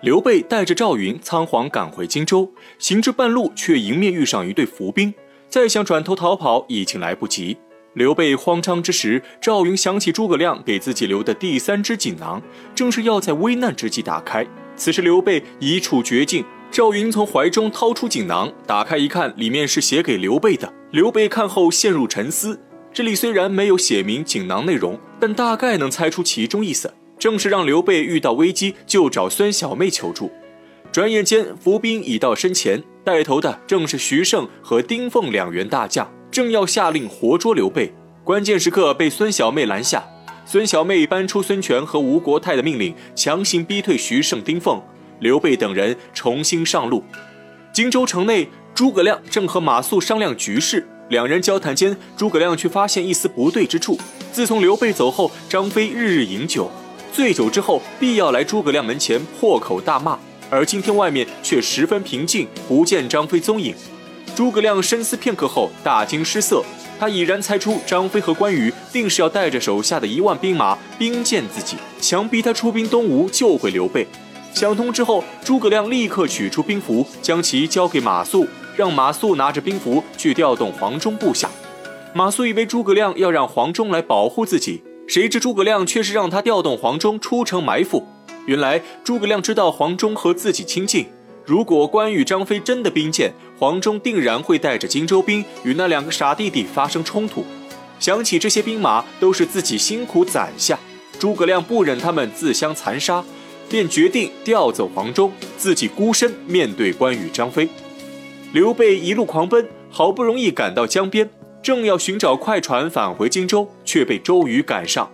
刘备带着赵云仓皇赶回荆州，行至半路，却迎面遇上一队伏兵，再想转头逃跑已经来不及。刘备慌张之时，赵云想起诸葛亮给自己留的第三只锦囊，正是要在危难之际打开。此时刘备已处绝境，赵云从怀中掏出锦囊，打开一看，里面是写给刘备的。刘备看后陷入沉思，这里虽然没有写明锦囊内容，但大概能猜出其中意思。正是让刘备遇到危机就找孙小妹求助。转眼间，伏兵已到身前，带头的正是徐盛和丁奉两员大将，正要下令活捉刘备。关键时刻被孙小妹拦下，孙小妹搬出孙权和吴国泰的命令，强行逼退徐盛、丁奉。刘备等人重新上路。荆州城内，诸葛亮正和马谡商量局势，两人交谈间，诸葛亮却发现一丝不对之处。自从刘备走后，张飞日日饮酒。醉酒之后，必要来诸葛亮门前破口大骂，而今天外面却十分平静，不见张飞踪影。诸葛亮深思片刻后，大惊失色。他已然猜出张飞和关羽定是要带着手下的一万兵马兵谏自己，强逼他出兵东吴救回刘备。想通之后，诸葛亮立刻取出兵符，将其交给马谡，让马谡拿着兵符去调动黄忠部下。马谡以为诸葛亮要让黄忠来保护自己。谁知诸葛亮却是让他调动黄忠出城埋伏。原来诸葛亮知道黄忠和自己亲近，如果关羽、张飞真的兵谏，黄忠定然会带着荆州兵与那两个傻弟弟发生冲突。想起这些兵马都是自己辛苦攒下，诸葛亮不忍他们自相残杀，便决定调走黄忠，自己孤身面对关羽、张飞。刘备一路狂奔，好不容易赶到江边。正要寻找快船返回荆州，却被周瑜赶上。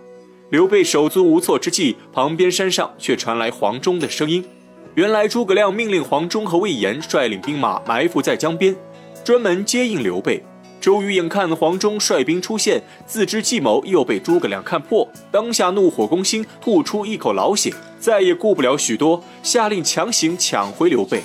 刘备手足无措之际，旁边山上却传来黄忠的声音。原来诸葛亮命令黄忠和魏延率领兵马埋伏在江边，专门接应刘备。周瑜眼看黄忠率兵出现，自知计谋又被诸葛亮看破，当下怒火攻心，吐出一口老血，再也顾不了许多，下令强行抢回刘备。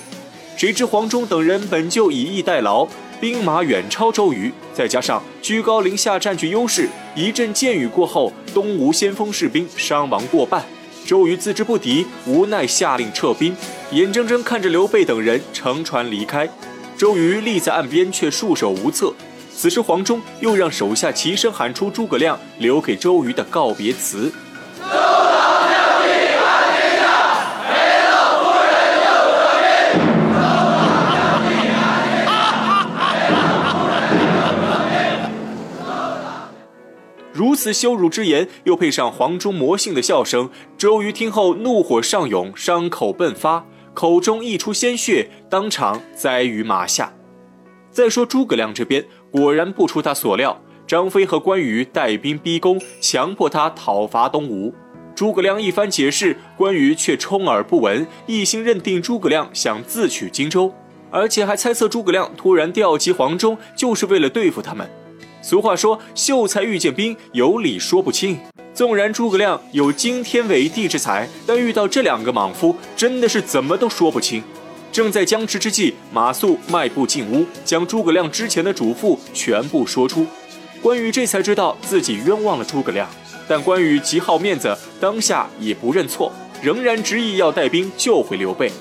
谁知黄忠等人本就以逸待劳。兵马远超周瑜，再加上居高临下占据优势，一阵箭雨过后，东吴先锋士兵伤亡过半。周瑜自知不敌，无奈下令撤兵，眼睁睁看着刘备等人乘船离开。周瑜立在岸边，却束手无策。此时黄忠又让手下齐声喊出诸葛亮留给周瑜的告别词。此羞辱之言，又配上黄忠魔性的笑声，周瑜听后怒火上涌，伤口迸发，口中溢出鲜血，当场栽于马下。再说诸葛亮这边，果然不出他所料，张飞和关羽带兵逼宫，强迫他讨伐东吴。诸葛亮一番解释，关羽却充耳不闻，一心认定诸葛亮想自取荆州，而且还猜测诸葛亮突然调集黄忠，就是为了对付他们。俗话说：“秀才遇见兵，有理说不清。”纵然诸葛亮有惊天伟地之才，但遇到这两个莽夫，真的是怎么都说不清。正在僵持之际，马谡迈步进屋，将诸葛亮之前的嘱咐全部说出。关羽这才知道自己冤枉了诸葛亮，但关羽极好面子，当下也不认错，仍然执意要带兵救回刘备。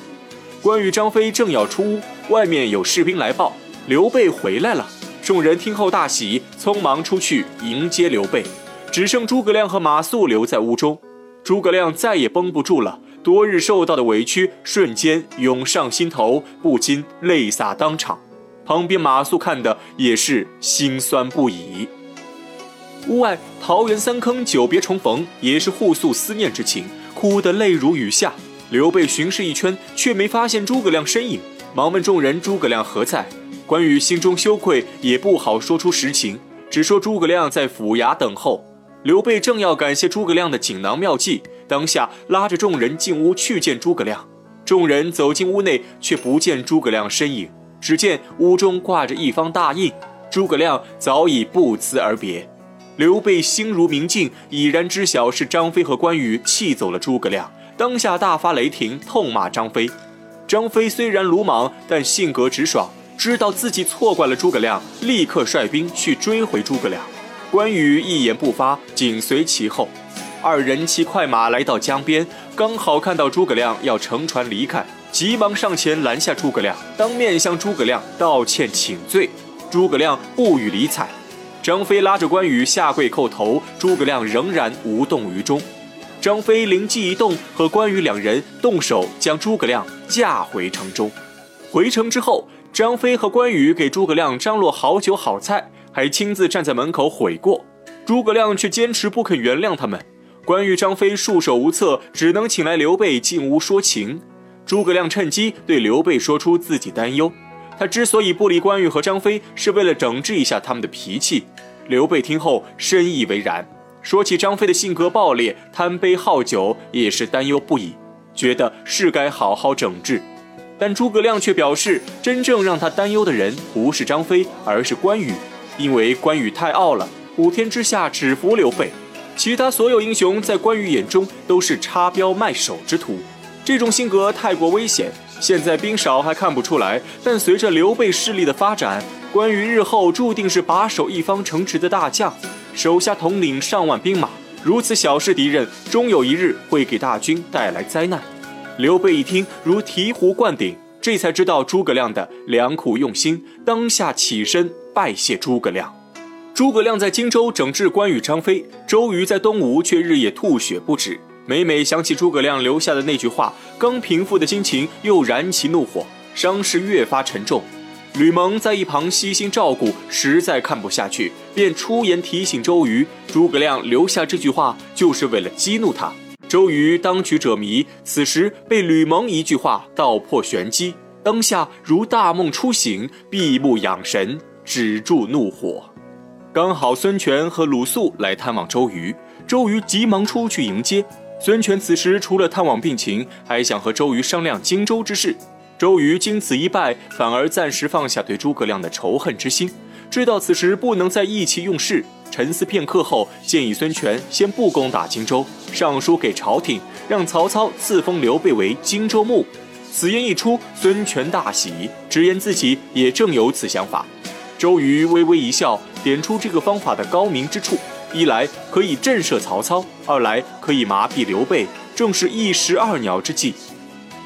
关羽、张飞正要出屋，外面有士兵来报，刘备回来了。众人听后大喜，匆忙出去迎接刘备，只剩诸葛亮和马谡留在屋中。诸葛亮再也绷不住了，多日受到的委屈瞬间涌上心头，不禁泪洒当场。旁边马谡看的也是心酸不已。屋外桃园三坑久别重逢，也是互诉思念之情，哭得泪如雨下。刘备巡视一圈，却没发现诸葛亮身影，忙问众人：“诸葛亮何在？”关羽心中羞愧，也不好说出实情，只说诸葛亮在府衙等候。刘备正要感谢诸葛亮的锦囊妙计，当下拉着众人进屋去见诸葛亮。众人走进屋内，却不见诸葛亮身影，只见屋中挂着一方大印，诸葛亮早已不辞而别。刘备心如明镜，已然知晓是张飞和关羽气走了诸葛亮，当下大发雷霆，痛骂张飞。张飞虽然鲁莽，但性格直爽。知道自己错怪了诸葛亮，立刻率兵去追回诸葛亮。关羽一言不发，紧随其后。二人骑快马来到江边，刚好看到诸葛亮要乘船离开，急忙上前拦下诸葛亮，当面向诸葛亮道歉请罪。诸葛亮不予理睬。张飞拉着关羽下跪叩头，诸葛亮仍然无动于衷。张飞灵机一动，和关羽两人动手将诸葛亮架回城中。回城之后，张飞和关羽给诸葛亮张罗好酒好菜，还亲自站在门口悔过。诸葛亮却坚持不肯原谅他们。关羽、张飞束手无策，只能请来刘备进屋说情。诸葛亮趁机对刘备说出自己担忧。他之所以不理关羽和张飞，是为了整治一下他们的脾气。刘备听后深以为然，说起张飞的性格暴烈、贪杯好酒，也是担忧不已，觉得是该好好整治。但诸葛亮却表示，真正让他担忧的人不是张飞，而是关羽，因为关羽太傲了，普天之下只服刘备，其他所有英雄在关羽眼中都是插标卖首之徒。这种性格太过危险。现在兵少还看不出来，但随着刘备势力的发展，关羽日后注定是把守一方城池的大将，手下统领上万兵马。如此小视敌人，终有一日会给大军带来灾难。刘备一听，如醍醐灌顶，这才知道诸葛亮的良苦用心，当下起身拜谢诸葛亮。诸葛亮在荆州整治关羽、张飞，周瑜在东吴却日夜吐血不止。每每想起诸葛亮留下的那句话，刚平复的心情又燃起怒火，伤势越发沉重。吕蒙在一旁悉心照顾，实在看不下去，便出言提醒周瑜：诸葛亮留下这句话，就是为了激怒他。周瑜当局者迷，此时被吕蒙一句话道破玄机，当下如大梦初醒，闭目养神，止住怒火。刚好孙权和鲁肃来探望周瑜，周瑜急忙出去迎接。孙权此时除了探望病情，还想和周瑜商量荆州之事。周瑜经此一败，反而暂时放下对诸葛亮的仇恨之心。知道此时不能再意气用事，沉思片刻后，建议孙权先不攻打荆州，上书给朝廷，让曹操赐封刘备为荆州牧。此言一出，孙权大喜，直言自己也正有此想法。周瑜微微一笑，点出这个方法的高明之处。一来可以震慑曹操，二来可以麻痹刘备，正是一石二鸟之计。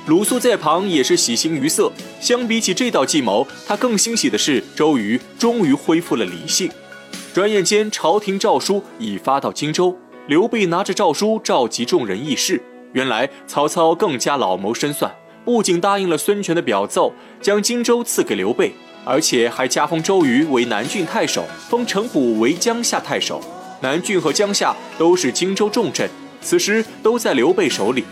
鲁肃在旁也是喜形于色。相比起这道计谋，他更欣喜的是周瑜终于恢复了理性。转眼间，朝廷诏书已发到荆州，刘备拿着诏书召集众人议事。原来曹操更加老谋深算，不仅答应了孙权的表奏，将荆州赐给刘备，而且还加封周瑜为南郡太守，封程普为江夏太守。南郡和江夏都是荆州重镇，此时都在刘备手里。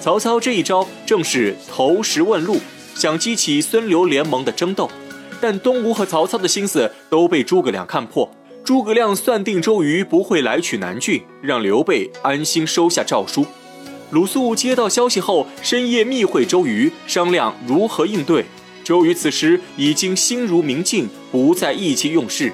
曹操这一招正是投石问路，想激起孙刘联盟的争斗。但东吴和曹操的心思都被诸葛亮看破。诸葛亮算定周瑜不会来取南郡，让刘备安心收下诏书。鲁肃接到消息后，深夜密会周瑜，商量如何应对。周瑜此时已经心如明镜，不再意气用事。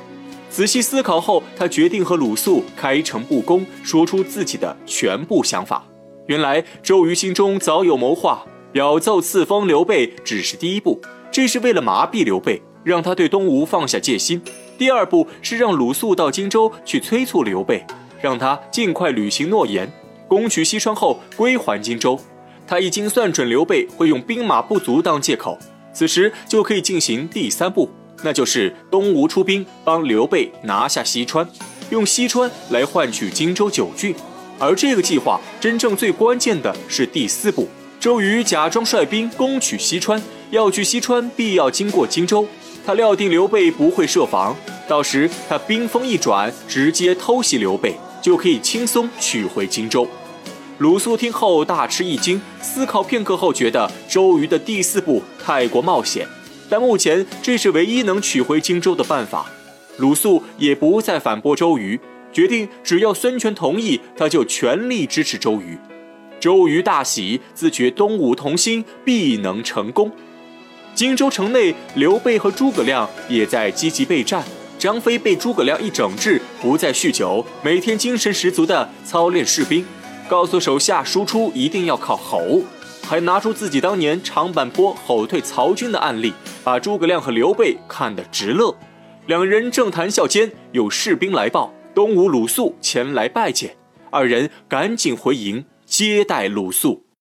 仔细思考后，他决定和鲁肃开诚布公，说出自己的全部想法。原来周瑜心中早有谋划，表奏赐封刘备只是第一步，这是为了麻痹刘备，让他对东吴放下戒心。第二步是让鲁肃到荆州去催促刘备，让他尽快履行诺言，攻取西川后归还荆州。他已经算准刘备会用兵马不足当借口，此时就可以进行第三步。那就是东吴出兵帮刘备拿下西川，用西川来换取荆州九郡。而这个计划真正最关键的是第四步，周瑜假装率兵攻取西川，要去西川必要经过荆州。他料定刘备不会设防，到时他兵锋一转，直接偷袭刘备，就可以轻松取回荆州。鲁肃听后大吃一惊，思考片刻后觉得周瑜的第四步太过冒险。但目前这是唯一能取回荆州的办法，鲁肃也不再反驳周瑜，决定只要孙权同意，他就全力支持周瑜。周瑜大喜，自觉东吴同心，必能成功。荆州城内，刘备和诸葛亮也在积极备战。张飞被诸葛亮一整治，不再酗酒，每天精神十足地操练士兵，告诉手下输出一定要靠吼，还拿出自己当年长坂坡吼退曹军的案例。把诸葛亮和刘备看得直乐，两人正谈笑间，有士兵来报，东吴鲁肃前来拜见。二人赶紧回营，接待鲁肃。